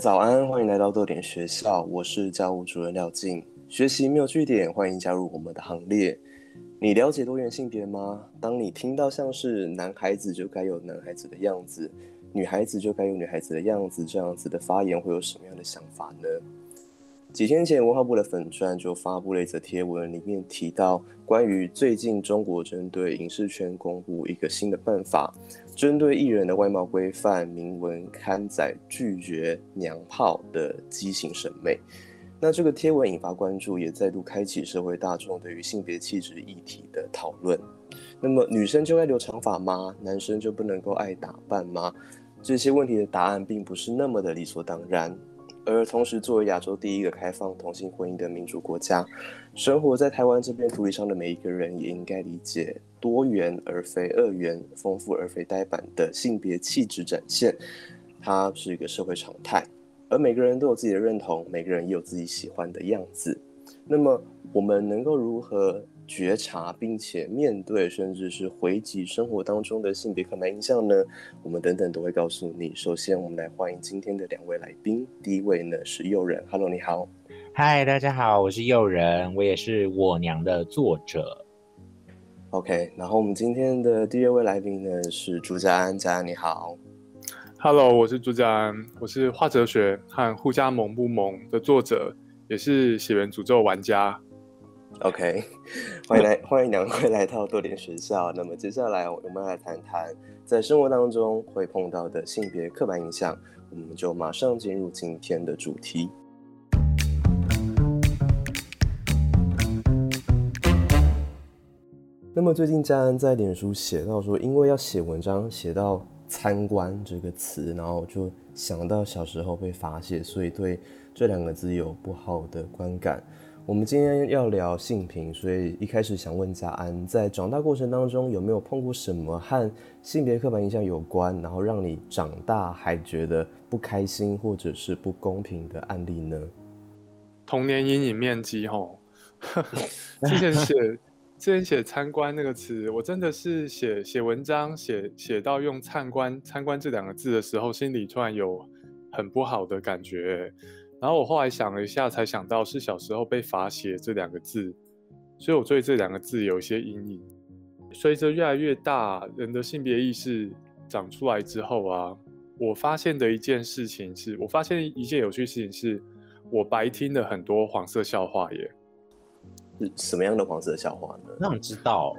早安，欢迎来到豆点学校，我是教务主任廖静。学习没有据点，欢迎加入我们的行列。你了解多元性别吗？当你听到像是男孩子就该有男孩子的样子，女孩子就该有女孩子的样子这样子的发言，会有什么样的想法呢？几天前，文化部的粉专就发布了一则贴文，里面提到关于最近中国针对影视圈公布一个新的办法，针对艺人的外貌规范，明文刊载拒绝娘炮的畸形审美。那这个贴文引发关注，也再度开启社会大众对于性别气质议题的讨论。那么，女生就该留长发吗？男生就不能够爱打扮吗？这些问题的答案并不是那么的理所当然。而同时，作为亚洲第一个开放同性婚姻的民主国家，生活在台湾这片土地上的每一个人，也应该理解多元而非二元、丰富而非呆板的性别气质展现，它是一个社会常态。而每个人都有自己的认同，每个人也有自己喜欢的样子。那么，我们能够如何觉察，并且面对，甚至是回击生活当中的性别刻板印象呢？我们等等都会告诉你。首先，我们来欢迎今天的两位来宾。第一位呢是诱人，Hello，你好。嗨，大家好，我是诱人，我也是我娘的作者。OK，然后我们今天的第二位来宾呢是朱家安，家安你好。Hello，我是朱家安，我是《画哲学》和《互加萌不萌》的作者，也是《血缘诅咒》玩家。OK，欢迎来，欢迎两位来到多点学校。那么接下来我们来谈谈在生活当中会碰到的性别刻板印象，我们就马上进入今天的主题。那么最近家安在脸书写到说，因为要写文章写到。参观这个词，然后就想到小时候被发泄，所以对这两个字有不好的观感。我们今天要聊性平，所以一开始想问嘉安，在长大过程当中有没有碰过什么和性别刻板印象有关，然后让你长大还觉得不开心或者是不公平的案例呢？童年阴影面积，吼，之前写。之前写“参观”那个词，我真的是写写文章写写到用“参观”“参观”这两个字的时候，心里突然有很不好的感觉。然后我后来想了一下，才想到是小时候被罚写这两个字，所以我对这两个字有一些阴影。随着越来越大，人的性别意识长出来之后啊，我发现的一件事情是，我发现一件有趣事情是，我白听了很多黄色笑话耶。什么样的黄色笑话呢？那我知道，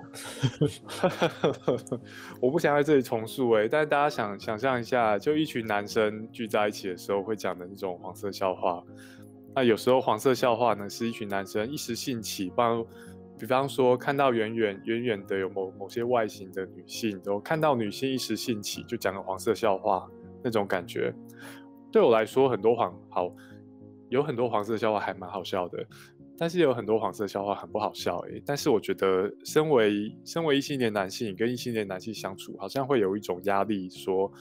我不想在这里重述哎，但是大家想想象一下，就一群男生聚在一起的时候会讲的那种黄色笑话。那有时候黄色笑话呢，是一群男生一时兴起，比方比方说看到远远远远的有某某些外形的女性，然后看到女性一时兴起就讲个黄色笑话那种感觉。对我来说，很多黄好有很多黄色笑话还蛮好笑的。但是有很多黄色笑话很不好笑诶，但是我觉得身为身为异性恋男性跟异性恋男性相处，好像会有一种压力，说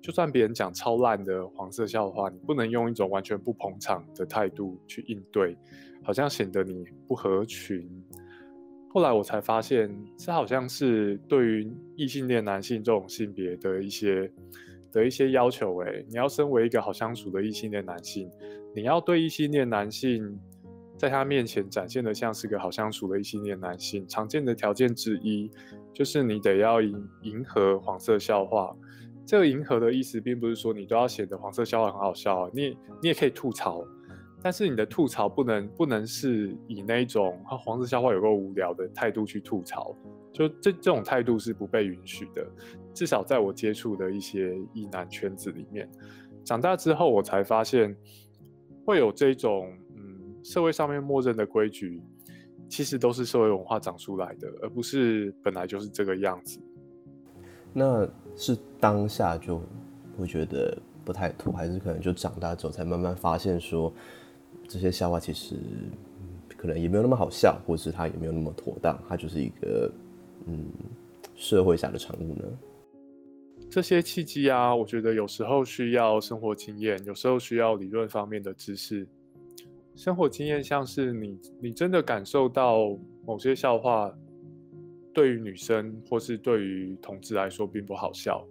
就算别人讲超烂的黄色笑话，你不能用一种完全不捧场的态度去应对，好像显得你不合群。后来我才发现，这好像是对于异性恋男性这种性别的一些的一些要求诶，你要身为一个好相处的异性恋男性，你要对异性恋男性。在他面前展现的像是个好相处的异性恋男性，常见的条件之一就是你得要迎迎合黄色笑话。这个迎合的意思，并不是说你都要显得黄色笑话很好笑，你你也可以吐槽，但是你的吐槽不能不能是以那种黄色笑话有个无聊的态度去吐槽，就这这种态度是不被允许的。至少在我接触的一些异男圈子里面，长大之后我才发现会有这种。社会上面默认的规矩，其实都是社会文化长出来的，而不是本来就是这个样子。那是当下就会觉得不太妥，还是可能就长大之后才慢慢发现说这些笑话其实可能也没有那么好笑，或者是它也没有那么妥当，它就是一个嗯社会下的产物呢？这些契机啊，我觉得有时候需要生活经验，有时候需要理论方面的知识。生活经验像是你，你真的感受到某些笑话对于女生或是对于同志来说并不好笑，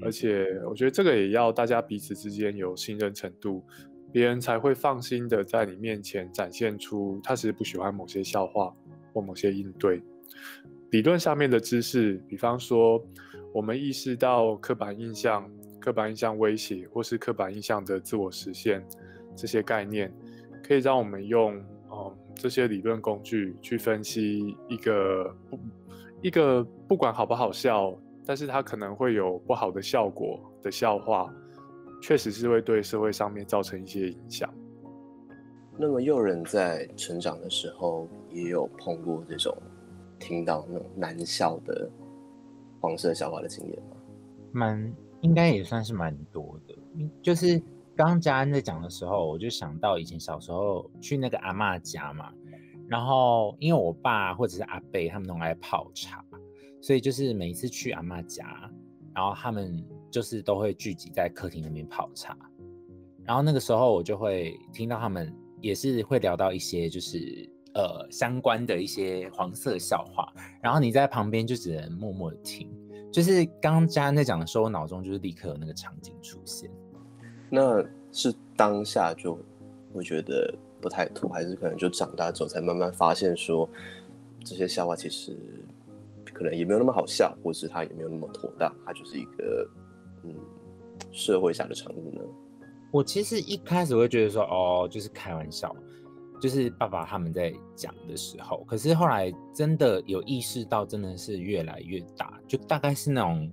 而且我觉得这个也要大家彼此之间有信任程度，别人才会放心的在你面前展现出他其实不喜欢某些笑话或某些应对。理论上面的知识，比方说。我们意识到刻板印象、刻板印象威胁，或是刻板印象的自我实现这些概念，可以让我们用嗯这些理论工具去分析一个不一个不管好不好笑，但是它可能会有不好的效果的笑话，确实是会对社会上面造成一些影响。那么诱人在成长的时候也有碰过这种听到那种难笑的。黄色笑话的经验吗？蛮应该也算是蛮多的。就是刚嘉恩在讲的时候，我就想到以前小时候去那个阿妈家嘛，然后因为我爸或者是阿贝他们弄来泡茶，所以就是每一次去阿妈家，然后他们就是都会聚集在客厅那边泡茶，然后那个时候我就会听到他们也是会聊到一些就是。呃，相关的一些黄色笑话，然后你在旁边就只能默默的听。就是刚刚嘉恩在讲的时候，我脑中就是立刻有那个场景出现。那是当下就会觉得不太妥，还是可能就长大之后才慢慢发现说，这些笑话其实可能也没有那么好笑，或是它也没有那么妥当，它就是一个嗯社会下的产物呢？我其实一开始会觉得说，哦，就是开玩笑。就是爸爸他们在讲的时候，可是后来真的有意识到，真的是越来越大，就大概是那种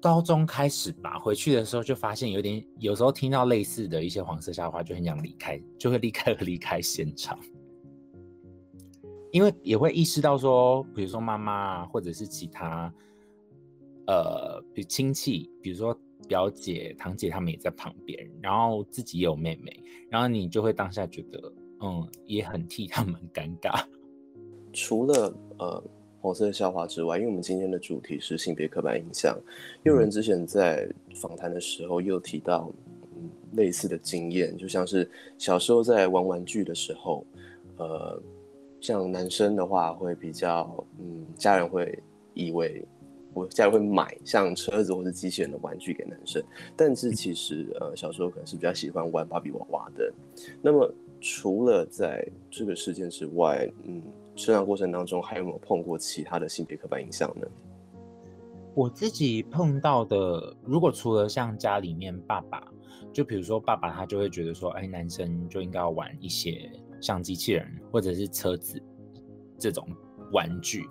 高中开始吧。回去的时候就发现有点，有时候听到类似的一些黄色笑话，就很想离开，就会立刻离开现场，因为也会意识到说，比如说妈妈啊或者是其他呃，比亲戚，比如说表姐、堂姐他们也在旁边，然后自己也有妹妹，然后你就会当下觉得。嗯，也很替他们尴尬。除了呃黄色笑话之外，因为我们今天的主题是性别刻板印象，有人之前在访谈的时候又提到嗯类似的经验，就像是小时候在玩玩具的时候，呃，像男生的话会比较嗯，家人会以为我家人会买像车子或者机器人的玩具给男生，但是其实呃小时候可能是比较喜欢玩芭比娃娃的，那么。除了在这个事件之外，嗯，成长过程当中还有没有碰过其他的性别刻板印象呢？我自己碰到的，如果除了像家里面爸爸，就比如说爸爸他就会觉得说，哎，男生就应该要玩一些像机器人或者是车子这种玩具。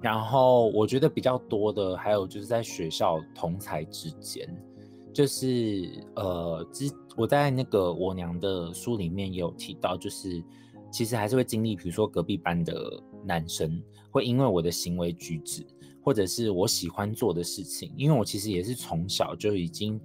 然后我觉得比较多的，还有就是在学校同才之间。就是呃，之我在那个我娘的书里面有提到，就是其实还是会经历，比如说隔壁班的男生会因为我的行为举止，或者是我喜欢做的事情，因为我其实也是从小就已经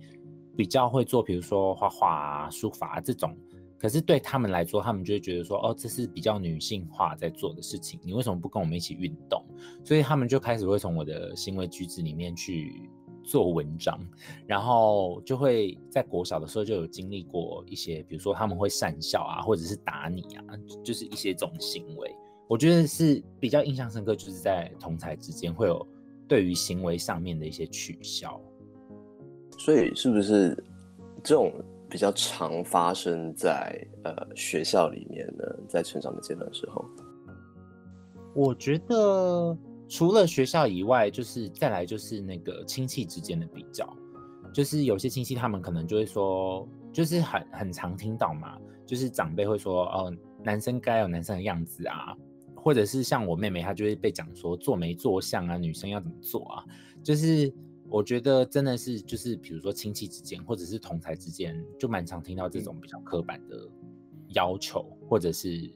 比较会做，比如说画画啊、书法这种，可是对他们来说，他们就会觉得说，哦，这是比较女性化在做的事情，你为什么不跟我们一起运动？所以他们就开始会从我的行为举止里面去。做文章，然后就会在国小的时候就有经历过一些，比如说他们会讪笑啊，或者是打你啊，就是一些这种行为。我觉得是比较印象深刻，就是在同才之间会有对于行为上面的一些取笑。所以是不是这种比较常发生在呃学校里面呢？在成长的阶段时候，我觉得。除了学校以外，就是再来就是那个亲戚之间的比较，就是有些亲戚他们可能就会说，就是很很常听到嘛，就是长辈会说，哦，男生该有男生的样子啊，或者是像我妹妹，她就会被讲说做没做相啊，女生要怎么做啊，就是我觉得真的是就是比如说亲戚之间或者是同才之间，就蛮常听到这种比较刻板的要求，或者是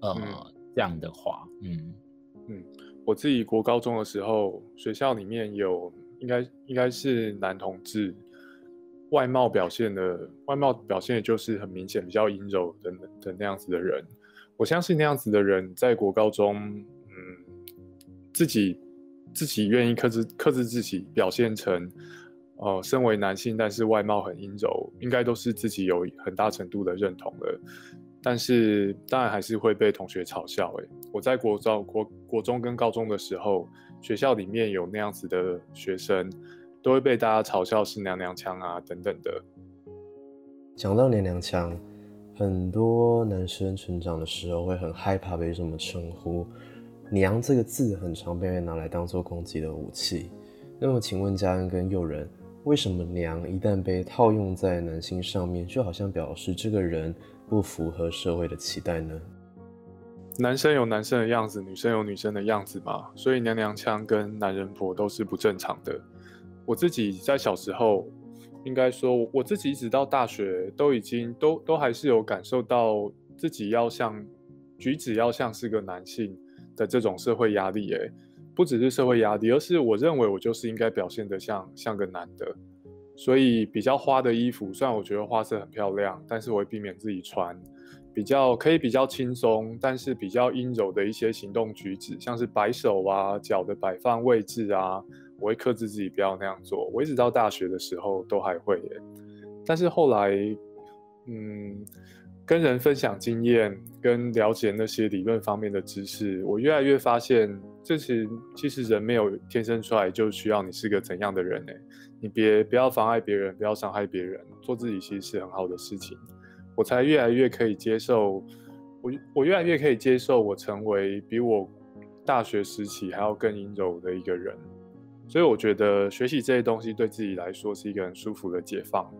呃这样的话，嗯。嗯。我自己国高中的时候，学校里面有应该应该是男同志，外貌表现的外貌表现就是很明显比较阴柔的的那样子的人。我相信那样子的人在国高中，嗯，自己自己愿意克制克制自己，表现成，呃，身为男性，但是外貌很阴柔，应该都是自己有很大程度的认同的。但是当然还是会被同学嘲笑。诶，我在国中国国中跟高中的时候，学校里面有那样子的学生，都会被大家嘲笑是娘娘腔啊等等的。讲到娘娘腔。很多男生成长的时候会很害怕被这么称呼，“娘”这个字很常被拿来当做攻击的武器。那么，请问嘉恩跟友人，为什么“娘”一旦被套用在男性上面，就好像表示这个人不符合社会的期待呢？男生有男生的样子，女生有女生的样子嘛，所以娘娘腔跟男人婆都是不正常的。我自己在小时候。应该说，我自己一直到大学都已经都都还是有感受到自己要像举止要像是个男性的这种社会压力，诶，不只是社会压力，而是我认为我就是应该表现得像像个男的，所以比较花的衣服，虽然我觉得花色很漂亮，但是我会避免自己穿，比较可以比较轻松，但是比较阴柔的一些行动举止，像是摆手啊、脚的摆放位置啊。我会克制自己不要那样做。我一直到大学的时候都还会耶，但是后来，嗯，跟人分享经验，跟了解那些理论方面的知识，我越来越发现，这是其实人没有天生出来就需要你是个怎样的人哎，你别不要妨碍别人，不要伤害别人，做自己其实是很好的事情。我才越来越可以接受，我我越来越可以接受我成为比我大学时期还要更阴柔的一个人。所以我觉得学习这些东西对自己来说是一个很舒服的解放。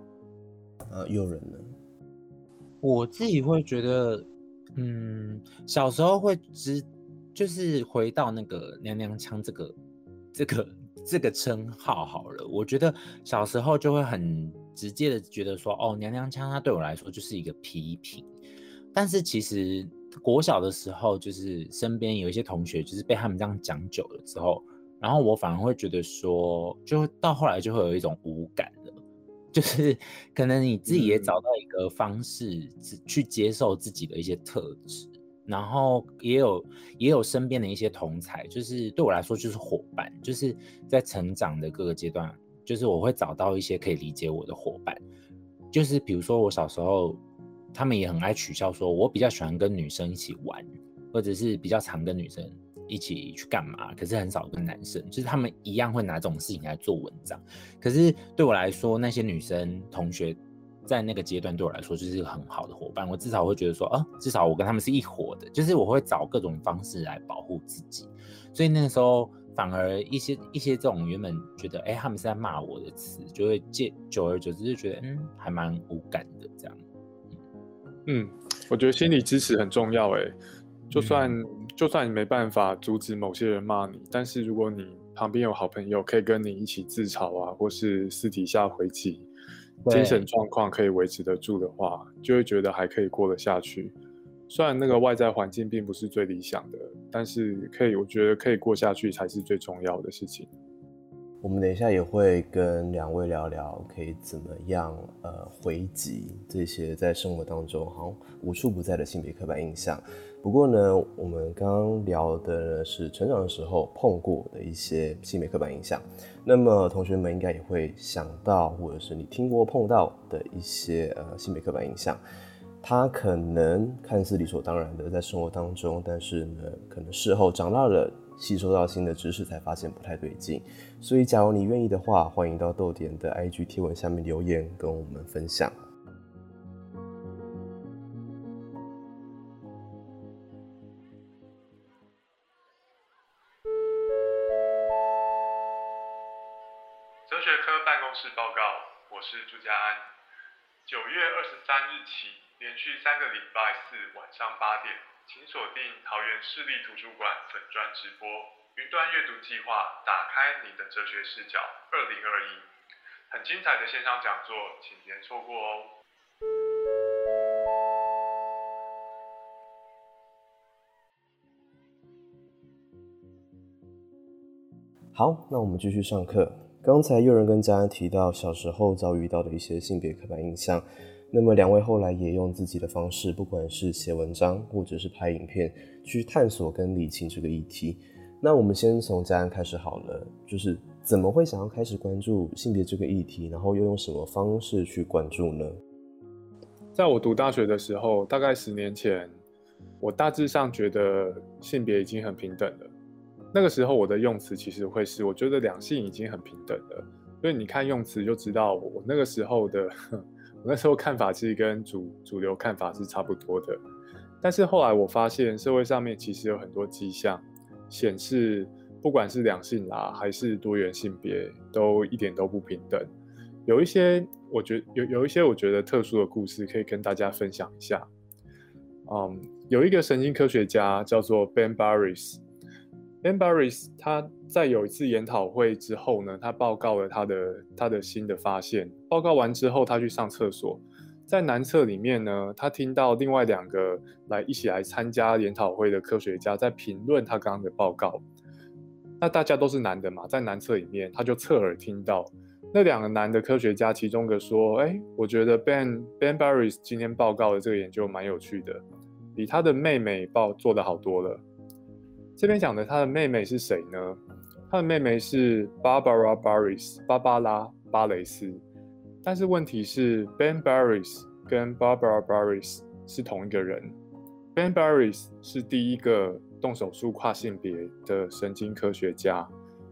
呃，诱人呢？我自己会觉得，嗯，小时候会知，就是回到那个娘娘腔这个这个这个称号好了。我觉得小时候就会很直接的觉得说，哦，娘娘腔它对我来说就是一个批评。但是其实国小的时候，就是身边有一些同学，就是被他们这样讲久了之后。然后我反而会觉得说，就到后来就会有一种无感了，就是可能你自己也找到一个方式去接受自己的一些特质，然后也有也有身边的一些同才，就是对我来说就是伙伴，就是在成长的各个阶段，就是我会找到一些可以理解我的伙伴，就是比如说我小时候，他们也很爱取笑说我比较喜欢跟女生一起玩，或者是比较常跟女生。一起去干嘛？可是很少跟男生，就是他们一样会拿这种事情来做文章。可是对我来说，那些女生同学在那个阶段对我来说就是一个很好的伙伴。我至少会觉得说，啊，至少我跟他们是一伙的。就是我会找各种方式来保护自己。所以那个时候，反而一些一些这种原本觉得，哎，他们是在骂我的词，就会借久而久之就觉得，嗯，还蛮无感的这样。嗯，我觉得心理支持很重要。哎，就算。就算你没办法阻止某些人骂你，但是如果你旁边有好朋友可以跟你一起自嘲啊，或是私底下回击，精神状况可以维持得住的话，就会觉得还可以过得下去。虽然那个外在环境并不是最理想的，但是可以，我觉得可以过下去才是最重要的事情。我们等一下也会跟两位聊聊，可以怎么样呃回击这些在生活当中好像无处不在的性别刻板印象。不过呢，我们刚刚聊的是成长的时候碰过的一些性别刻板印象。那么同学们应该也会想到，或者是你听过碰到的一些呃性别刻板印象，它可能看似理所当然的在生活当中，但是呢，可能事后长大了，吸收到新的知识，才发现不太对劲。所以，假如你愿意的话，欢迎到豆点的 IG 贴文下面留言，跟我们分享。连续三个礼拜四晚上八点，请锁定桃园市立图书馆粉专直播《云端阅读计划》，打开你的哲学视角。二零二一，很精彩的线上讲座，请别错过哦。好，那我们继续上课。刚才有人跟家人提到小时候遭遇到的一些性别刻板印象，那么两位后来也用自己的方式，不管是写文章或者是拍影片，去探索跟理清这个议题。那我们先从家人开始好了，就是怎么会想要开始关注性别这个议题，然后又用什么方式去关注呢？在我读大学的时候，大概十年前，我大致上觉得性别已经很平等了。那个时候我的用词其实会是，我觉得两性已经很平等了。所以你看用词就知道，我那个时候的，我那时候看法其实跟主主流看法是差不多的。但是后来我发现，社会上面其实有很多迹象显示，不管是两性啦，还是多元性别，都一点都不平等。有一些，我觉有有一些我觉得特殊的故事可以跟大家分享一下。嗯，有一个神经科学家叫做 Ben Barres。Ben Barres 他在有一次研讨会之后呢，他报告了他的他的新的发现。报告完之后，他去上厕所，在男厕里面呢，他听到另外两个来一起来参加研讨会的科学家在评论他刚刚的报告。那大家都是男的嘛，在男厕里面，他就侧耳听到。那两个男的科学家，其中一个说：“哎，我觉得 Ben Ben Barres 今天报告的这个研究蛮有趣的，比他的妹妹报做的好多了。”这边讲的他的妹妹是谁呢？他的妹妹是 Barbara Barres，芭芭拉巴雷斯。但是问题是，Ben Barres 跟 Barbara Barres 是同一个人。Ben Barres 是第一个动手术跨性别的神经科学家，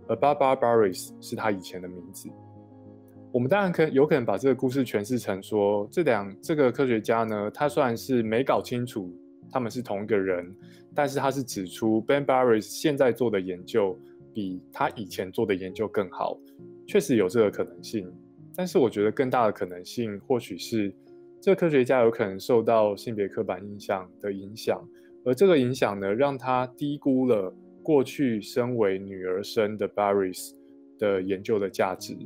而 Barbara Barres 是他以前的名字。我们当然可有可能把这个故事诠释成说，这两这个科学家呢，他虽然是没搞清楚他们是同一个人，但是他是指出 Ben Barres 现在做的研究比他以前做的研究更好，确实有这个可能性。但是我觉得更大的可能性，或许是这个科学家有可能受到性别刻板印象的影响，而这个影响呢，让他低估了过去身为女儿身的 Barres 的研究的价值。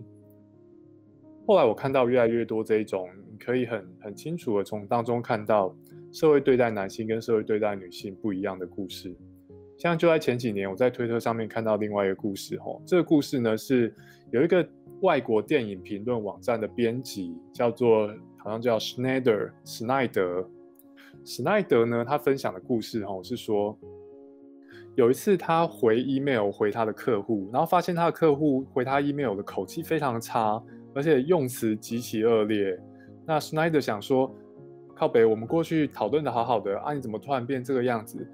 后来我看到越来越多这一种，你可以很很清楚的从当中看到社会对待男性跟社会对待女性不一样的故事。像就在前几年，我在推特上面看到另外一个故事，吼，这个故事呢是有一个外国电影评论网站的编辑，叫做好像叫 Schneider 史奈德。史奈德呢，他分享的故事，吼，是说有一次他回 email 回他的客户，然后发现他的客户回他 email 的口气非常差。而且用词极其恶劣，那 Schneider 想说，靠北，我们过去讨论的好好的啊，你怎么突然变这个样子？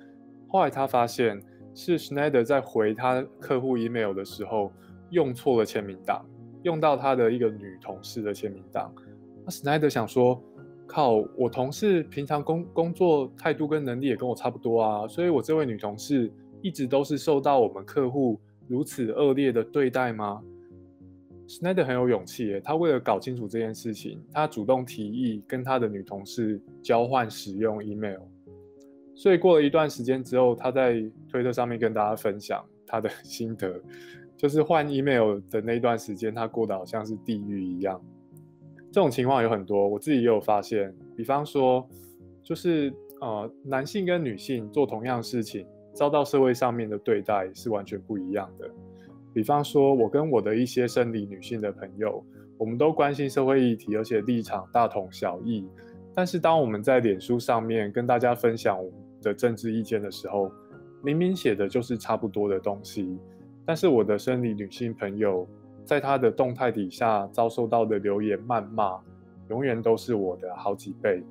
后来他发现是 Schneider 在回他客户 email 的时候用错了签名档，用到他的一个女同事的签名档。那 Schneider 想说，靠，我同事平常工工作态度跟能力也跟我差不多啊，所以我这位女同事一直都是受到我们客户如此恶劣的对待吗 Snider 很有勇气耶，他为了搞清楚这件事情，他主动提议跟他的女同事交换使用 email。所以过了一段时间之后，他在推特上面跟大家分享他的 心得，就是换 email 的那段时间，他过得好像是地狱一样。这种情况有很多，我自己也有发现。比方说，就是呃，男性跟女性做同样事情，遭到社会上面的对待是完全不一样的。比方说，我跟我的一些生理女性的朋友，我们都关心社会议题，而且立场大同小异。但是，当我们在脸书上面跟大家分享我们的政治意见的时候，明明写的就是差不多的东西，但是我的生理女性朋友在她的动态底下遭受到的留言谩骂，永远都是我的好几倍。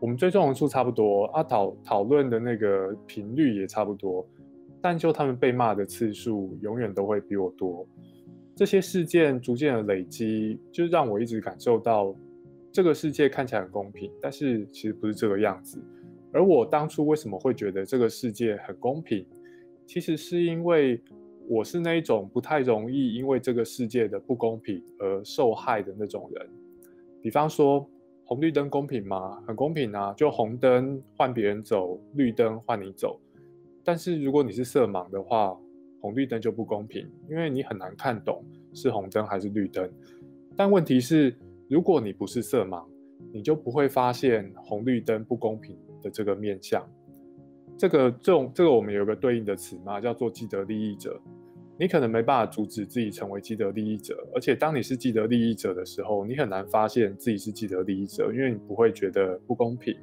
我们追踪人数差不多，啊讨讨论的那个频率也差不多。但就他们被骂的次数，永远都会比我多。这些事件逐渐的累积，就让我一直感受到，这个世界看起来很公平，但是其实不是这个样子。而我当初为什么会觉得这个世界很公平，其实是因为我是那一种不太容易因为这个世界的不公平而受害的那种人。比方说，红绿灯公平吗？很公平啊，就红灯换别人走，绿灯换你走。但是如果你是色盲的话，红绿灯就不公平，因为你很难看懂是红灯还是绿灯。但问题是，如果你不是色盲，你就不会发现红绿灯不公平的这个面相。这个这种这个我们有个对应的词嘛，叫做既得利益者。你可能没办法阻止自己成为既得利益者，而且当你是既得利益者的时候，你很难发现自己是既得利益者，因为你不会觉得不公平。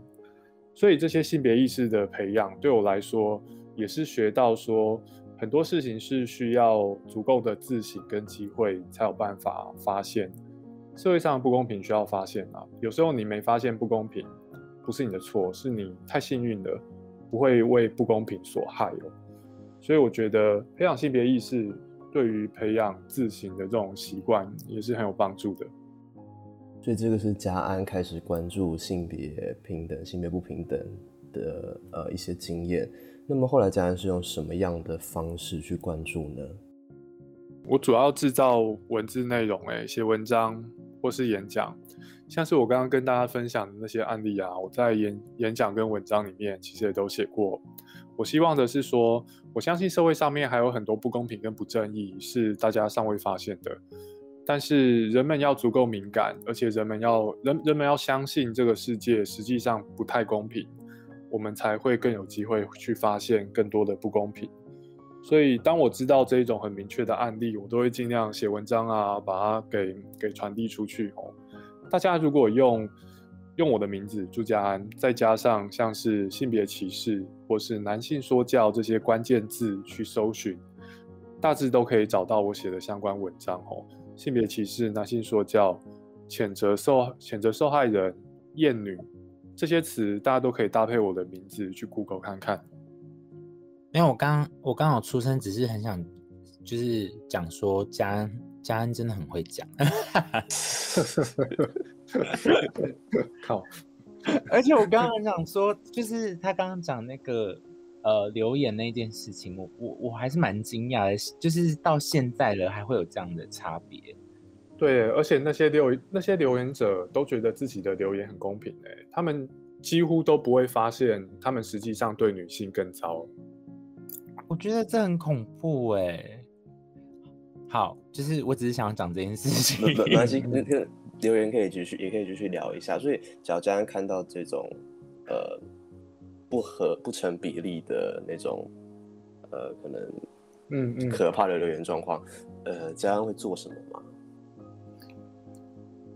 所以这些性别意识的培养，对我来说也是学到说，很多事情是需要足够的自省跟机会才有办法发现。社会上的不公平需要发现啊，有时候你没发现不公平，不是你的错，是你太幸运了，不会为不公平所害哦。所以我觉得培养性别意识，对于培养自省的这种习惯也是很有帮助的。所以这个是嘉安开始关注性别平等、性别不平等的呃一些经验。那么后来家人是用什么样的方式去关注呢？我主要制造文字内容，哎，写文章或是演讲，像是我刚刚跟大家分享的那些案例啊，我在演演讲跟文章里面其实也都写过。我希望的是说，我相信社会上面还有很多不公平跟不正义是大家尚未发现的。但是人们要足够敏感，而且人们要人人们要相信这个世界实际上不太公平，我们才会更有机会去发现更多的不公平。所以当我知道这一种很明确的案例，我都会尽量写文章啊，把它给给传递出去哦。大家如果用用我的名字朱家安，再加上像是性别歧视或是男性说教这些关键字去搜寻，大致都可以找到我写的相关文章哦。性别歧视、男性说教、谴责受谴责受害人、厌女这些词，大家都可以搭配我的名字去 Google 看看。因为我刚我刚好出生，只是很想就是讲说嘉恩嘉恩真的很会讲，靠！而且我刚刚很想说，就是他刚刚讲那个。呃，留言那件事情，我我我还是蛮惊讶的，就是到现在了还会有这样的差别。对，而且那些留那些留言者都觉得自己的留言很公平诶，他们几乎都不会发现他们实际上对女性更糟。我觉得这很恐怖诶。好，就是我只是想讲这件事情。没关系，那个留言可以继续，也可以继续聊一下。所以，只要家人看到这种，呃。不合不成比例的那种，呃，可能，嗯嗯，可怕的留言状况，呃，家安会做什么吗？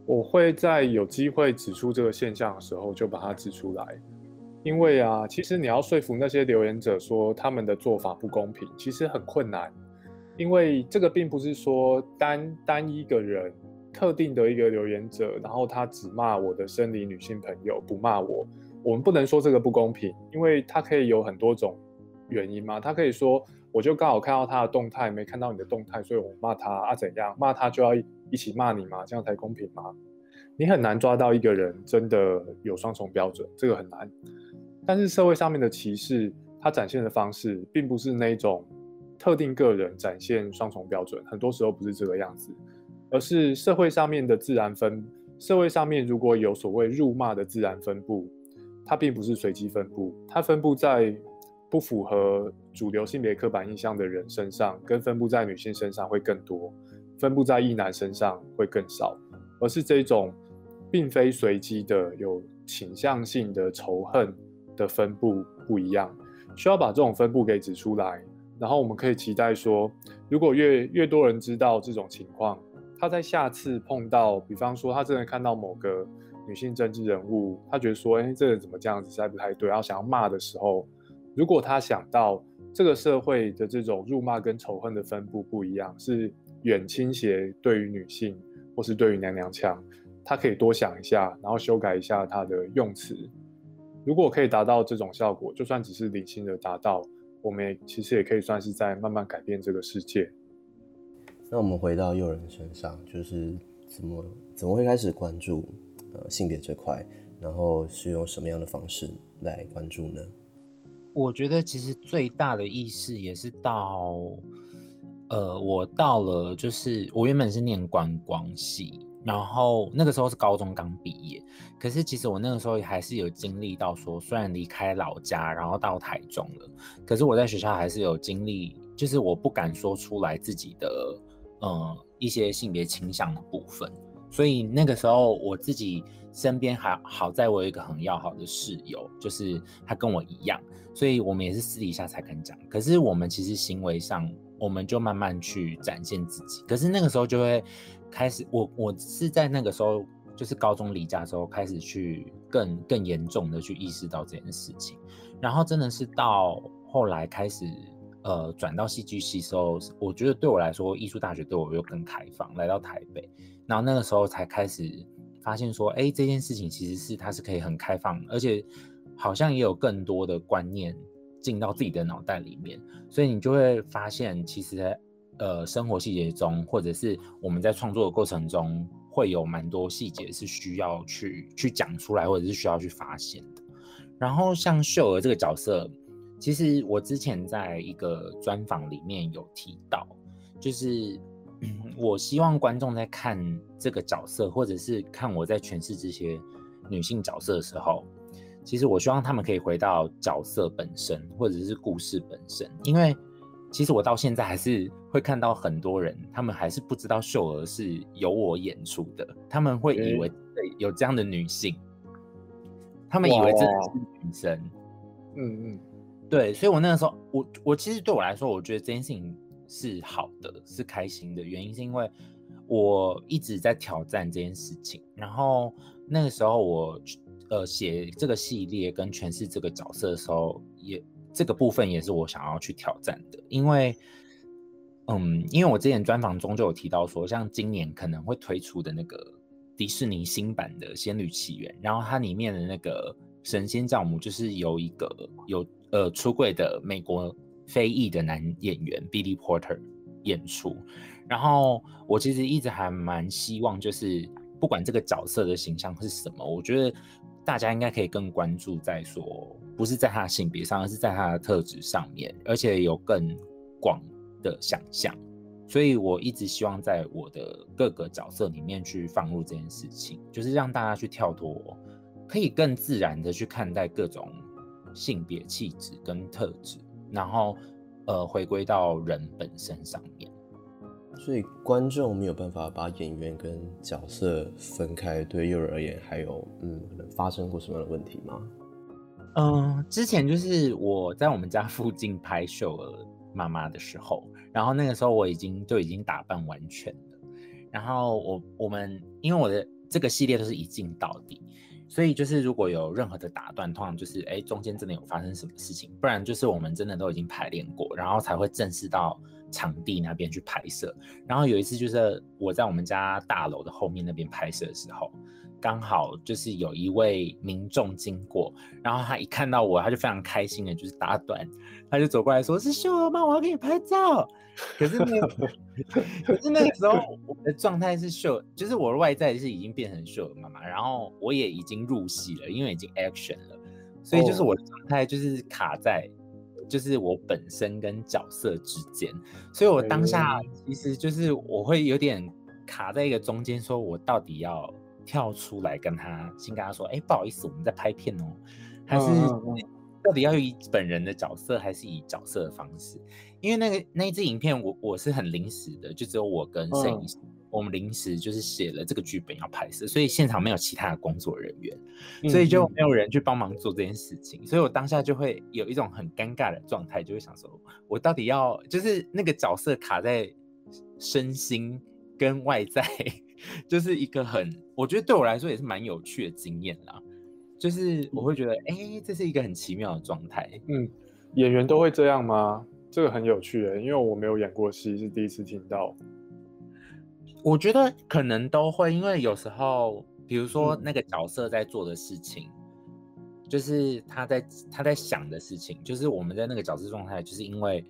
我会在有机会指出这个现象的时候，就把它指出来。因为啊，其实你要说服那些留言者说他们的做法不公平，其实很困难。因为这个并不是说单单一个人特定的一个留言者，然后他只骂我的生理女性朋友，不骂我。我们不能说这个不公平，因为他可以有很多种原因嘛。他可以说，我就刚好看到他的动态，没看到你的动态，所以我骂他啊？怎样骂他就要一起骂你吗？这样才公平吗？你很难抓到一个人真的有双重标准，这个很难。但是社会上面的歧视，它展现的方式并不是那种特定个人展现双重标准，很多时候不是这个样子，而是社会上面的自然分。社会上面如果有所谓辱骂的自然分布。它并不是随机分布，它分布在不符合主流性别刻板印象的人身上，跟分布在女性身上会更多，分布在异男身上会更少，而是这种并非随机的有倾向性的仇恨的分布不一样，需要把这种分布给指出来，然后我们可以期待说，如果越越多人知道这种情况，他在下次碰到，比方说他真的看到某个。女性政治人物，他觉得说，哎，这个怎么这样子，实在不太对。然后想要骂的时候，如果他想到这个社会的这种辱骂跟仇恨的分布不一样，是远倾斜对于女性，或是对于娘娘腔，他可以多想一下，然后修改一下他的用词。如果可以达到这种效果，就算只是理性的达到，我们也其实也可以算是在慢慢改变这个世界。那我们回到诱人身上，就是怎么怎么会开始关注？呃，性别这块，然后是用什么样的方式来关注呢？我觉得其实最大的意识也是到，呃，我到了就是我原本是念观光系，然后那个时候是高中刚毕业，可是其实我那个时候还是有经历到说，虽然离开老家，然后到台中了，可是我在学校还是有经历，就是我不敢说出来自己的，呃，一些性别倾向的部分。所以那个时候，我自己身边还好在我有一个很要好的室友，就是他跟我一样，所以我们也是私底下才敢讲。可是我们其实行为上我们就慢慢去展现自己。可是那个时候就会开始，我我是在那个时候，就是高中离家之后，开始去更更严重的去意识到这件事情。然后真的是到后来开始，呃，转到戏剧系时候，我觉得对我来说，艺术大学对我又更开放。来到台北，然后那个时候才开始发现说，哎，这件事情其实是它是可以很开放，而且好像也有更多的观念。进到自己的脑袋里面，所以你就会发现，其实，呃，生活细节中，或者是我们在创作的过程中，会有蛮多细节是需要去去讲出来，或者是需要去发现的。然后像秀儿这个角色，其实我之前在一个专访里面有提到，就是 我希望观众在看这个角色，或者是看我在诠释这些女性角色的时候。其实我希望他们可以回到角色本身，或者是故事本身，因为其实我到现在还是会看到很多人，他们还是不知道秀儿是由我演出的，他们会以为有这样的女性，他们以为这是女生，嗯嗯，对，所以我那个时候，我我其实对我来说，我觉得这件事情是好的，是开心的，原因是因为我一直在挑战这件事情，然后那个时候我。呃，写这个系列跟诠释这个角色的时候，也这个部分也是我想要去挑战的，因为，嗯，因为我之前专访中就有提到说，像今年可能会推出的那个迪士尼新版的《仙女奇缘》，然后它里面的那个神仙教母就是由一个有呃出柜的美国非裔的男演员 Billy Porter 演出，然后我其实一直还蛮希望，就是不管这个角色的形象是什么，我觉得。大家应该可以更关注在说，不是在他的性别上，而是在他的特质上面，而且有更广的想象。所以我一直希望在我的各个角色里面去放入这件事情，就是让大家去跳脱，可以更自然的去看待各种性别气质跟特质，然后呃回归到人本身上面。所以观众没有办法把演员跟角色分开，对幼儿而言，还有嗯，可能发生过什么样的问题吗？嗯，之前就是我在我们家附近拍秀儿妈妈的时候，然后那个时候我已经就已经打扮完全了，然后我我们因为我的这个系列都是一镜到底，所以就是如果有任何的打断，通常就是哎中间真的有发生什么事情，不然就是我们真的都已经排练过，然后才会正式到。场地那边去拍摄，然后有一次就是我在我们家大楼的后面那边拍摄的时候，刚好就是有一位民众经过，然后他一看到我，他就非常开心的，就是打短，他就走过来说：“是秀儿吗？我要给你拍照。”可是那，可是那个时候我的状态是秀，就是我的外在是已经变成秀儿妈妈，然后我也已经入戏了，因为已经 action 了，所以就是我的状态就是卡在。就是我本身跟角色之间，所以我当下其实就是我会有点卡在一个中间，说我到底要跳出来跟他先跟他说，哎，不好意思，我们在拍片哦，还是到底要以本人的角色，还是以角色的方式？因为那个那一支影片，我我是很临时的，就只有我跟摄影师。我们临时就是写了这个剧本要拍摄，所以现场没有其他的工作人员，所以就没有人去帮忙做这件事情，所以我当下就会有一种很尴尬的状态，就会想说，我到底要就是那个角色卡在身心跟外在，就是一个很，我觉得对我来说也是蛮有趣的经验啦，就是我会觉得，哎，这是一个很奇妙的状态。嗯，演员都会这样吗？这个很有趣诶，因为我没有演过戏，是第一次听到。我觉得可能都会，因为有时候，比如说那个角色在做的事情，就是他在他在想的事情，就是我们在那个角色状态，就是因为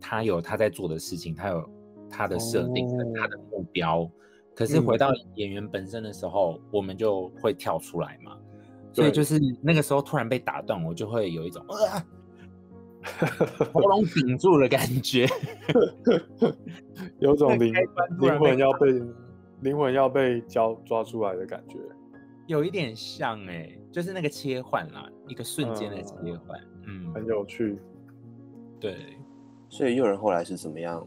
他有他在做的事情，他有他的设定跟他的目标。可是回到演员本身的时候，我们就会跳出来嘛，所以就是那个时候突然被打断，我就会有一种啊。喉咙顶住的感觉，有种灵灵魂要被灵魂要被交抓出来的感觉，有一点像哎，就是那个切换啦，一个瞬间的切换，嗯，很有趣。对，所以诱人后来是怎么样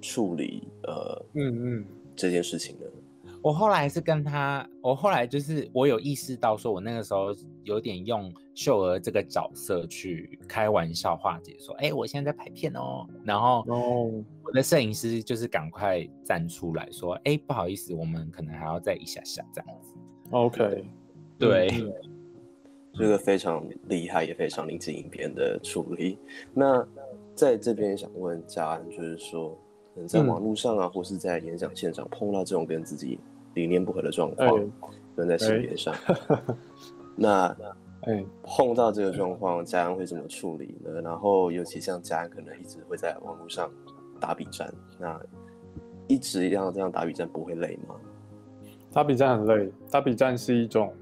处理呃，嗯嗯这件事情的？我后来是跟他，我后来就是我有意识到，说我那个时候有点用秀儿这个角色去开玩笑化解，说，哎，我现在在拍片哦，然后我的摄影师就是赶快站出来说，哎，不好意思，我们可能还要再一下下这样子。OK，对，这个非常厉害，也非常临机应变的处理。那在这边想问嘉安，就是说。在网络上啊，或是在演讲现场碰到这种跟自己理念不合的状况，跟在性别上，那哎碰到这个状况，家人会怎么处理呢？然后尤其像家人可能一直会在网络上打比战，那一直要这样打比战不会累吗？打比战很累，打比战是一种，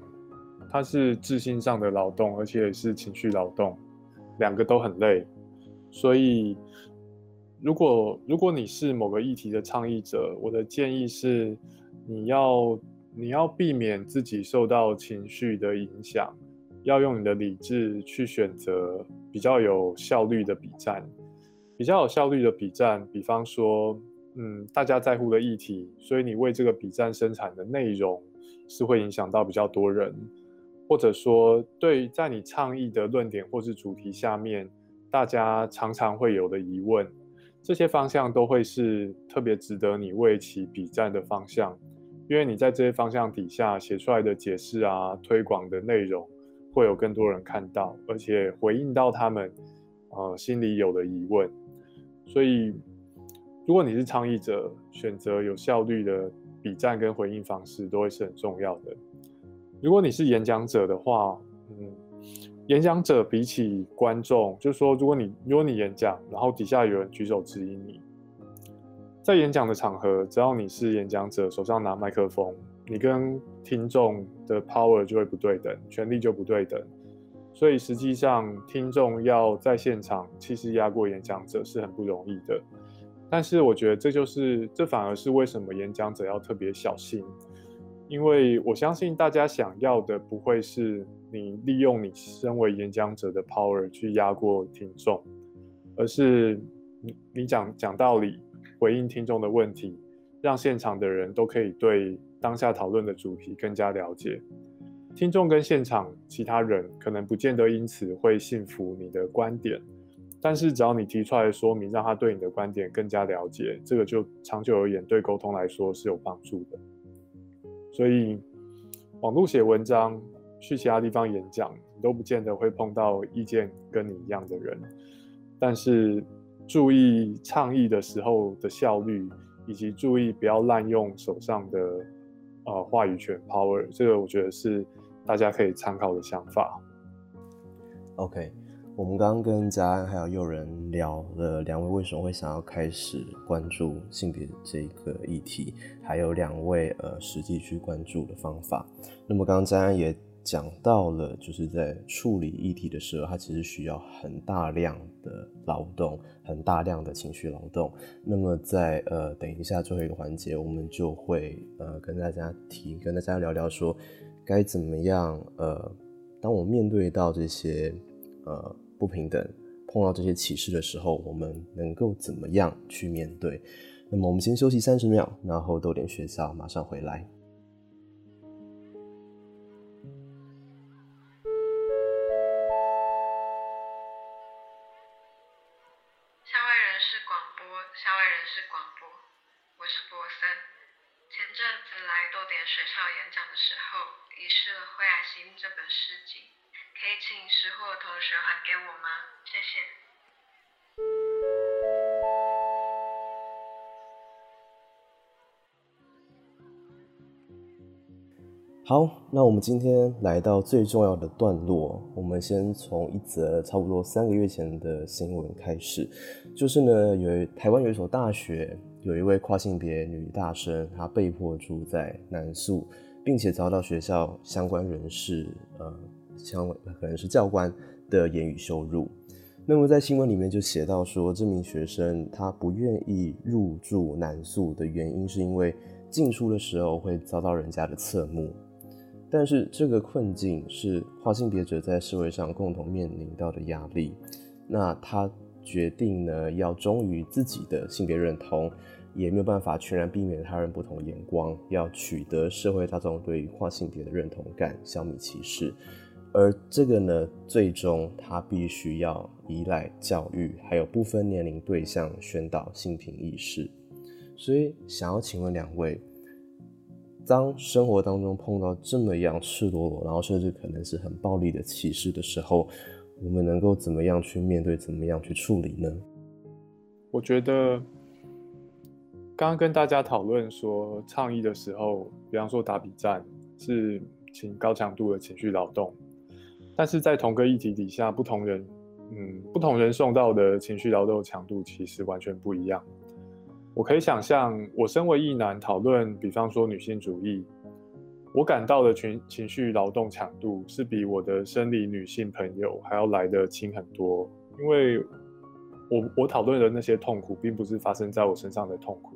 它是智性上的劳动，而且也是情绪劳动，两个都很累，所以。如果如果你是某个议题的倡议者，我的建议是，你要你要避免自己受到情绪的影响，要用你的理智去选择比较有效率的比战，比较有效率的比战，比方说，嗯，大家在乎的议题，所以你为这个比战生产的内容是会影响到比较多人，或者说，对在你倡议的论点或是主题下面，大家常常会有的疑问。这些方向都会是特别值得你为其比战的方向，因为你在这些方向底下写出来的解释啊、推广的内容，会有更多人看到，而且回应到他们呃心里有的疑问。所以，如果你是倡议者，选择有效率的比战跟回应方式，都会是很重要的。如果你是演讲者的话，嗯。演讲者比起观众，就是说，如果你如果你演讲，然后底下有人举手质疑你，在演讲的场合，只要你是演讲者，手上拿麦克风，你跟听众的 power 就会不对等，权力就不对等。所以实际上，听众要在现场气势压过演讲者是很不容易的。但是我觉得这就是这反而是为什么演讲者要特别小心。因为我相信大家想要的不会是你利用你身为演讲者的 power 去压过听众，而是你讲讲道理，回应听众的问题，让现场的人都可以对当下讨论的主题更加了解。听众跟现场其他人可能不见得因此会信服你的观点，但是只要你提出来说明，让他对你的观点更加了解，这个就长久而言对沟通来说是有帮助的。所以，网络写文章，去其他地方演讲，你都不见得会碰到意见跟你一样的人。但是，注意倡议的时候的效率，以及注意不要滥用手上的呃话语权 power，这个我觉得是大家可以参考的想法。OK。我们刚刚跟嘉安还有诱人聊了两位为什么会想要开始关注性别这个议题，还有两位呃实际去关注的方法。那么刚刚嘉安也讲到了，就是在处理议题的时候，它其实需要很大量的劳动，很大量的情绪劳动。那么在呃等一下最后一个环节，我们就会呃跟大家提，跟大家聊聊说该怎么样呃，当我面对到这些呃。不平等，碰到这些歧视的时候，我们能够怎么样去面对？那么我们先休息三十秒，然后豆点学校马上回来。那我们今天来到最重要的段落，我们先从一则差不多三个月前的新闻开始，就是呢，有台湾有一所大学，有一位跨性别女大生，她被迫住在男宿，并且遭到学校相关人士呃。相可能是教官的言语羞辱。那么在新闻里面就写到说，这名学生他不愿意入住男宿的原因，是因为进出的时候会遭到人家的侧目。但是这个困境是跨性别者在社会上共同面临到的压力。那他决定呢，要忠于自己的性别认同，也没有办法全然避免他人不同眼光，要取得社会大众对于跨性别的认同感，消弭歧视。而这个呢，最终他必须要依赖教育，还有不分年龄对象宣导性平意识。所以，想要请问两位，当生活当中碰到这么样赤裸裸，然后甚至可能是很暴力的歧视的时候，我们能够怎么样去面对，怎么样去处理呢？我觉得，刚刚跟大家讨论说，倡议的时候，比方说打比战是请高强度的情绪劳动。但是在同个议题底下，不同人，嗯，不同人送到的情绪劳动强度其实完全不一样。我可以想象，我身为异男讨论，比方说女性主义，我感到的情情绪劳动强度是比我的生理女性朋友还要来得轻很多，因为我我讨论的那些痛苦，并不是发生在我身上的痛苦。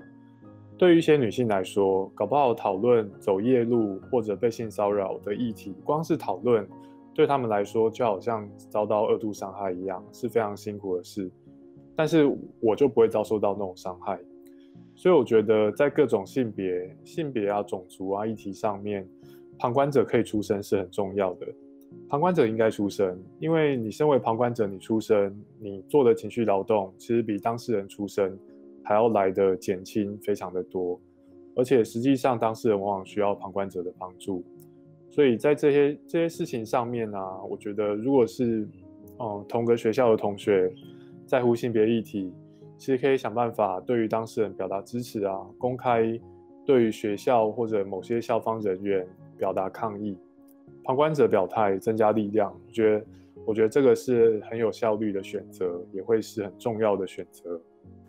对于一些女性来说，搞不好讨论走夜路或者被性骚扰的议题，光是讨论。对他们来说，就好像遭到二度伤害一样，是非常辛苦的事。但是我就不会遭受到那种伤害，所以我觉得在各种性别、性别啊、种族啊议题上面，旁观者可以出声是很重要的。旁观者应该出声，因为你身为旁观者，你出声，你做的情绪劳动，其实比当事人出声还要来的减轻非常的多。而且实际上，当事人往往需要旁观者的帮助。所以在这些这些事情上面呢，我觉得如果是，嗯，同个学校的同学在乎性别议题，其实可以想办法对于当事人表达支持啊，公开对于学校或者某些校方人员表达抗议，旁观者表态增加力量，我觉得我觉得这个是很有效率的选择，也会是很重要的选择。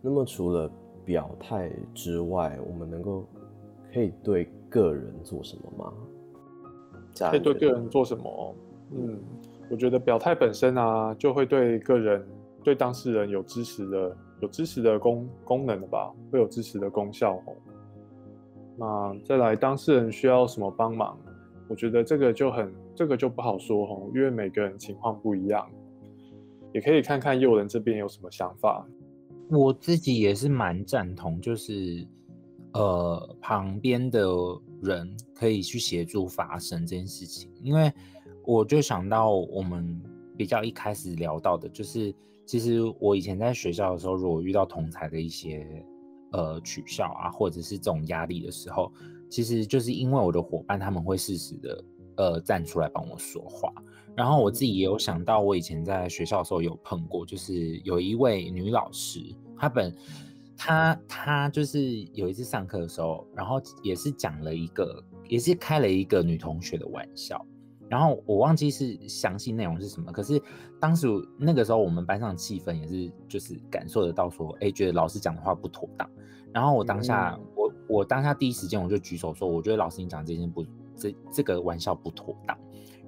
那么除了表态之外，我们能够可以对个人做什么吗？可以对个人做什么？嗯，我觉得表态本身啊，就会对个人、对当事人有支持的、有支持的功功能的吧，会有支持的功效哦。那再来，当事人需要什么帮忙？我觉得这个就很，这个就不好说哦，因为每个人情况不一样。也可以看看诱人这边有什么想法。我自己也是蛮赞同，就是呃，旁边的。人可以去协助发生这件事情，因为我就想到我们比较一开始聊到的，就是其实我以前在学校的时候，如果遇到同才的一些呃取笑啊，或者是这种压力的时候，其实就是因为我的伙伴他们会适时的呃站出来帮我说话，然后我自己也有想到，我以前在学校的时候有碰过，就是有一位女老师，她本。她她就是有一次上课的时候，然后也是讲了一个，也是开了一个女同学的玩笑，然后我忘记是详细内容是什么，可是当时那个时候我们班上气氛也是就是感受得到说，哎，觉得老师讲的话不妥当，然后我当下我我当下第一时间我就举手说，我觉得老师你讲这件不这这个玩笑不妥当。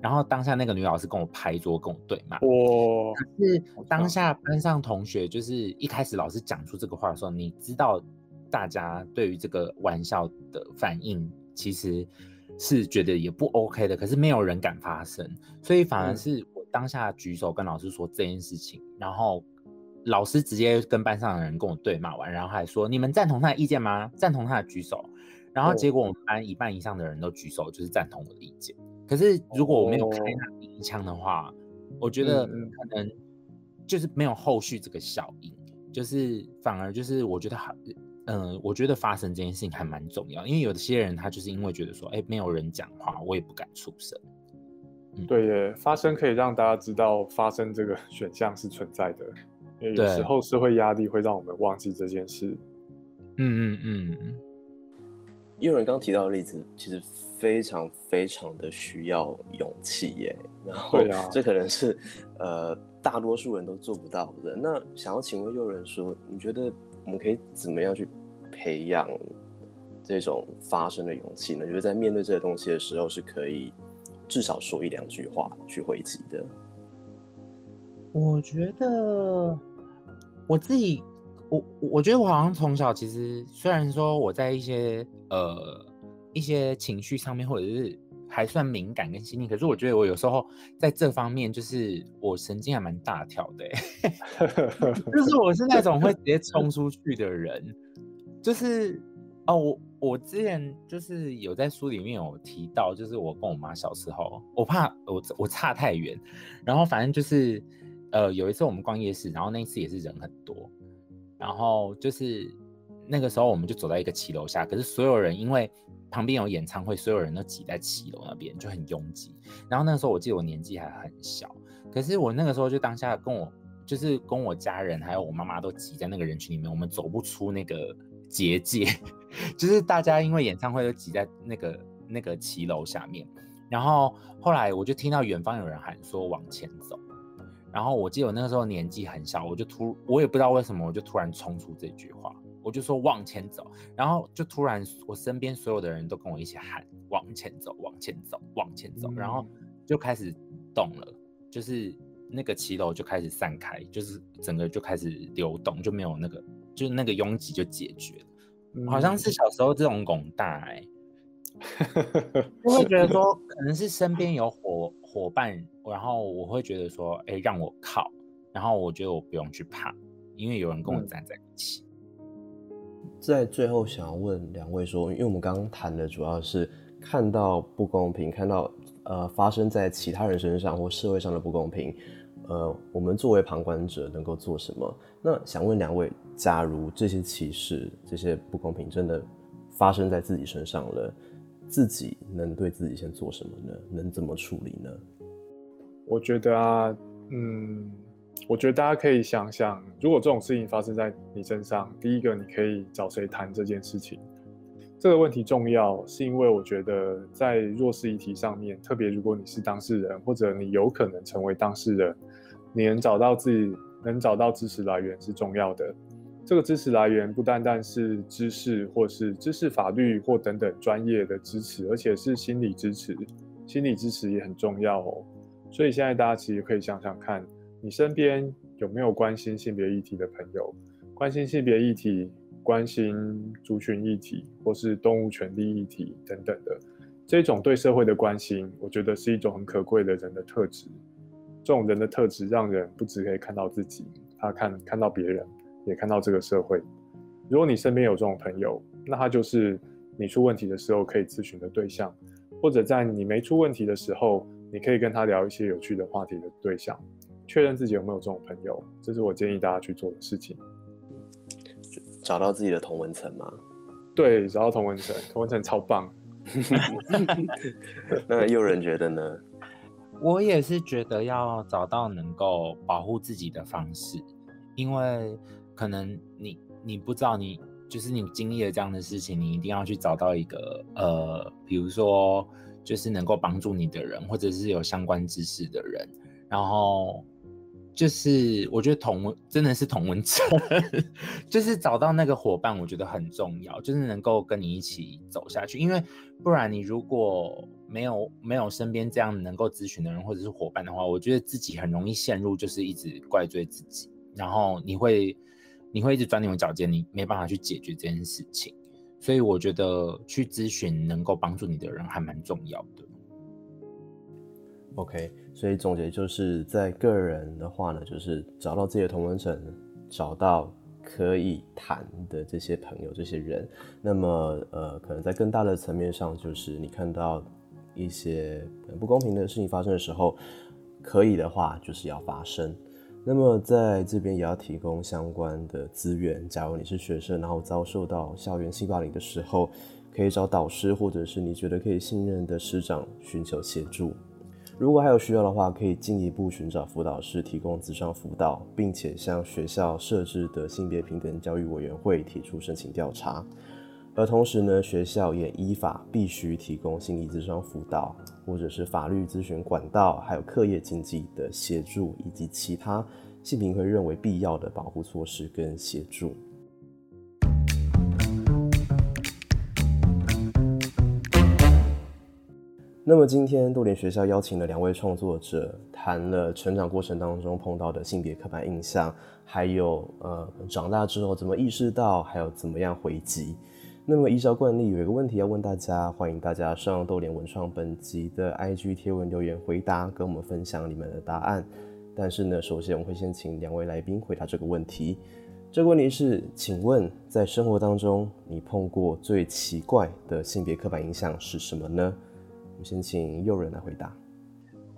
然后当下那个女老师跟我拍桌跟我对骂，哇！可是当下班上同学就是一开始老师讲出这个话的时候，你知道大家对于这个玩笑的反应其实是觉得也不 OK 的，可是没有人敢发声，所以反而是我当下举手跟老师说这件事情，然后老师直接跟班上的人跟我对骂完，然后还说你们赞同他的意见吗？赞同他的举手，然后结果我们班一半以上的人都举手，就是赞同我的意见。可是如果我没有开那第一枪的话，我觉得可能就是没有后续这个效应，就是反而就是我觉得好，嗯，我觉得发生这件事情还蛮重要，因为有些人他就是因为觉得说，哎，没有人讲话，我也不敢出声。对耶，发声可以让大家知道发生这个 选项是存在的，有时候社会压力会让我们忘记这件事。嗯嗯嗯。有人刚刚提到的例子，其实非常非常的需要勇气耶。然后，这可能是呃大多数人都做不到的。那想要请问诱人说，你觉得我们可以怎么样去培养这种发声的勇气呢？就是在面对这些东西的时候，是可以至少说一两句话去回击的。我觉得我自己。我我觉得我好像从小其实虽然说我在一些呃一些情绪上面或者是还算敏感跟细腻，可是我觉得我有时候在这方面就是我神经还蛮大条的，就是我是那种会直接冲出去的人，就是哦，我我之前就是有在书里面有提到，就是我跟我妈小时候，我怕我我差太远，然后反正就是呃有一次我们逛夜市，然后那一次也是人很多，然后就是那个时候我们就走在一个骑楼下，可是所有人因为旁边有演唱会，所有人都挤在骑楼那边就很拥挤，然后那个时候我记得我年纪还很小，可是我那个时候就当下跟我就是跟我家人还有我妈妈都挤在那个人群里面，我们走不出那个。结界 就是大家因为演唱会都挤在那个那个骑楼下面，然后后来我就听到远方有人喊说往前走，然后我记得我那个时候年纪很小，我就突我也不知道为什么我就突然冲出这句话，我就说往前走，然后就突然我身边所有的人都跟我一起喊往前走，往前走，往前走，然后就开始动了，就是那个骑楼就开始散开，就是整个就开始流动，就没有那个。就是那个拥挤就解决了，好像是小时候这种拱大哎，就会觉得说 可能是身边有伙伙伴，然后我会觉得说，哎，让我靠，然后我觉得我不用去怕，因为有人跟我站在一起。在最后想要问两位说，因为我们刚刚谈的主要是看到不公平，看到呃发生在其他人身上或社会上的不公平。呃，我们作为旁观者能够做什么？那想问两位，假如这些歧视、这些不公平真的发生在自己身上了，自己能对自己先做什么呢？能怎么处理呢？我觉得啊，嗯，我觉得大家可以想想，如果这种事情发生在你身上，第一个你可以找谁谈这件事情？这个问题重要，是因为我觉得在弱势议题上面，特别如果你是当事人，或者你有可能成为当事人。你能找到自己能找到支持来源是重要的。这个支持来源不单单是知识，或是知识、法律或等等专业的支持，而且是心理支持。心理支持也很重要哦。所以现在大家其实可以想想看，你身边有没有关心性别议题的朋友？关心性别议题、关心族群议题，或是动物权利议题等等的这种对社会的关心，我觉得是一种很可贵的人的特质。这种人的特质，让人不只可以看到自己，他看看到别人，也看到这个社会。如果你身边有这种朋友，那他就是你出问题的时候可以咨询的对象，或者在你没出问题的时候，你可以跟他聊一些有趣的话题的对象。确认自己有没有这种朋友，这是我建议大家去做的事情。找到自己的同文层吗？对，找到同文层，同文层超棒。那有人觉得呢？我也是觉得要找到能够保护自己的方式，因为可能你你不知道你就是你经历了这样的事情，你一定要去找到一个呃，比如说就是能够帮助你的人，或者是有相关知识的人，然后。就是我觉得同真的是同文层，就是找到那个伙伴，我觉得很重要，就是能够跟你一起走下去。因为不然你如果没有没有身边这样能够咨询的人或者是伙伴的话，我觉得自己很容易陷入就是一直怪罪自己，然后你会你会一直钻牛角尖，你没办法去解决这件事情。所以我觉得去咨询能够帮助你的人还蛮重要的。OK。所以总结就是在个人的话呢，就是找到自己的同温层，找到可以谈的这些朋友、这些人。那么，呃，可能在更大的层面上，就是你看到一些不公平的事情发生的时候，可以的话就是要发声。那么在这边也要提供相关的资源。假如你是学生，然后遭受到校园性霸凌的时候，可以找导师或者是你觉得可以信任的师长寻求协助。如果还有需要的话，可以进一步寻找辅导师提供咨商辅导，并且向学校设置的性别平等教育委员会提出申请调查。而同时呢，学校也依法必须提供心理咨商辅导，或者是法律咨询管道，还有课业经济的协助，以及其他性平会认为必要的保护措施跟协助。那么今天多点学校邀请了两位创作者，谈了成长过程当中碰到的性别刻板印象，还有呃长大之后怎么意识到，还有怎么样回击。那么依照惯例，有一个问题要问大家，欢迎大家上豆联文创本集的 IG 贴文留言回答，跟我们分享你们的答案。但是呢，首先我们会先请两位来宾回答这个问题。这个问题是：请问在生活当中，你碰过最奇怪的性别刻板印象是什么呢？我们先请诱人来回答。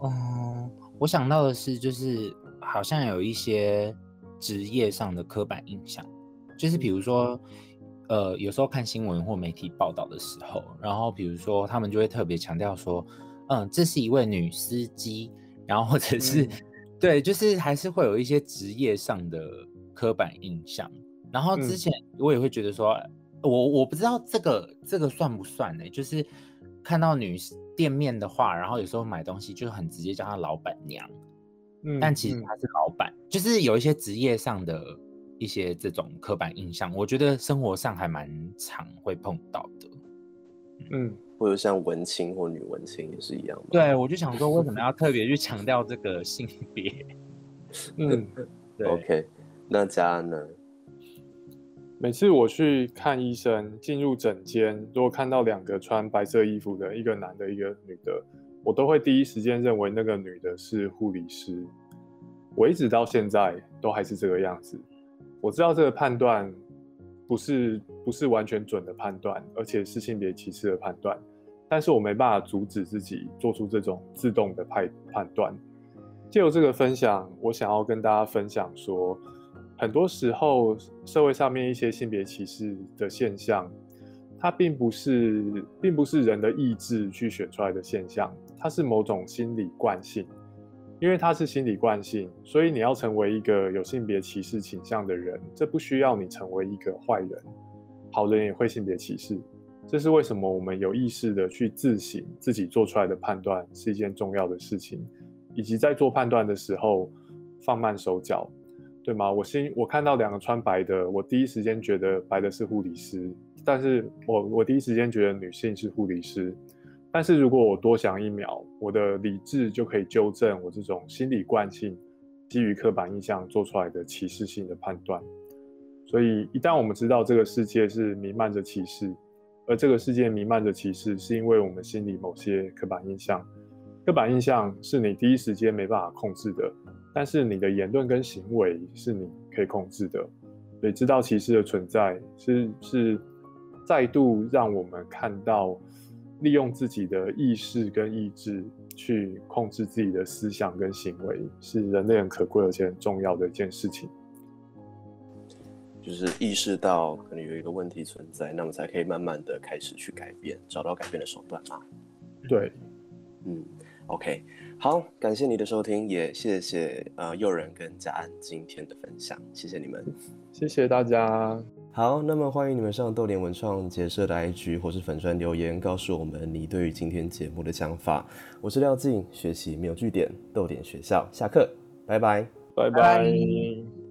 嗯，我想到的是，就是好像有一些职业上的刻板印象，就是比如说，呃，有时候看新闻或媒体报道的时候，然后比如说他们就会特别强调说，嗯，这是一位女司机，然后或者是、对，就是还是会有一些职业上的刻板印象。然后之嗯。前我也会觉得说，我我不知道这个这个算不算呢、就是看到女店面的话，然后有时候买东西就很直接叫她老板娘，但其实她是老板，就是有一些职业上的一些这种刻板印象，我觉得生活上还蛮常会碰到的。嗯，或者像文青或女文青也是一样吗？对，我就想说，为什么要特别去强调这个性别？嗯，对 OK，那嘉安呢？每次我去看医生，进入诊间，如果看到两个穿白色衣服的，一个男的，一个女的，我都会第一时间认为那个女的是护理师。我一直到现在都还是这个样子。我知道这个判断不是不是完全准的判断，而且是性别歧视的判断，但是我没办法阻止自己做出这种自动的判判断。借由这个分享，我想要跟大家分享说，很多时候社会上面一些性别歧视的现象，它并不是并不是人的意志去选出来的现象，它是某种心理惯性。因为它是心理惯性，所以你要成为一个有性别歧视倾向的人，这不需要你成为一个坏人，好人也会性别歧视。这是为什么我们有意识的去自省自己做出来的判断是一件重要的事情，以及在做判断的时候放慢手脚，对吗？我先我看到两个穿白的，我第一时间觉得白的是护理师，但是我我第一时间觉得女性是护理师。但是如果我多想一秒，我的理智就可以纠正我这种心理惯性基于刻板印象做出来的歧视性的判断。所以，一旦我们知道这个世界是弥漫着歧视，而这个世界弥漫着歧视，是因为我们心里某些刻板印象。刻板印象是你第一时间没办法控制的，但是你的言论跟行为是你可以控制的。所以，知道歧视的存在是是再度让我们看到。利用自己的意识跟意志去控制自己的思想跟行为，是人类很可贵而且很重要的一件事情。就是意识到可能有一个问题存在，那么才可以慢慢的开始去改变，找到改变的手段嘛。对，嗯，OK，好，感谢你的收听，也谢谢呃诱人跟嘉安今天的分享，谢谢你们。谢谢大家。好，那么欢迎你们上豆点文创结社的 IG 或是粉砖留言，告诉我们你对于今天节目的想法。我是廖静，学习没有据点，豆点学校下课，拜拜。拜拜拜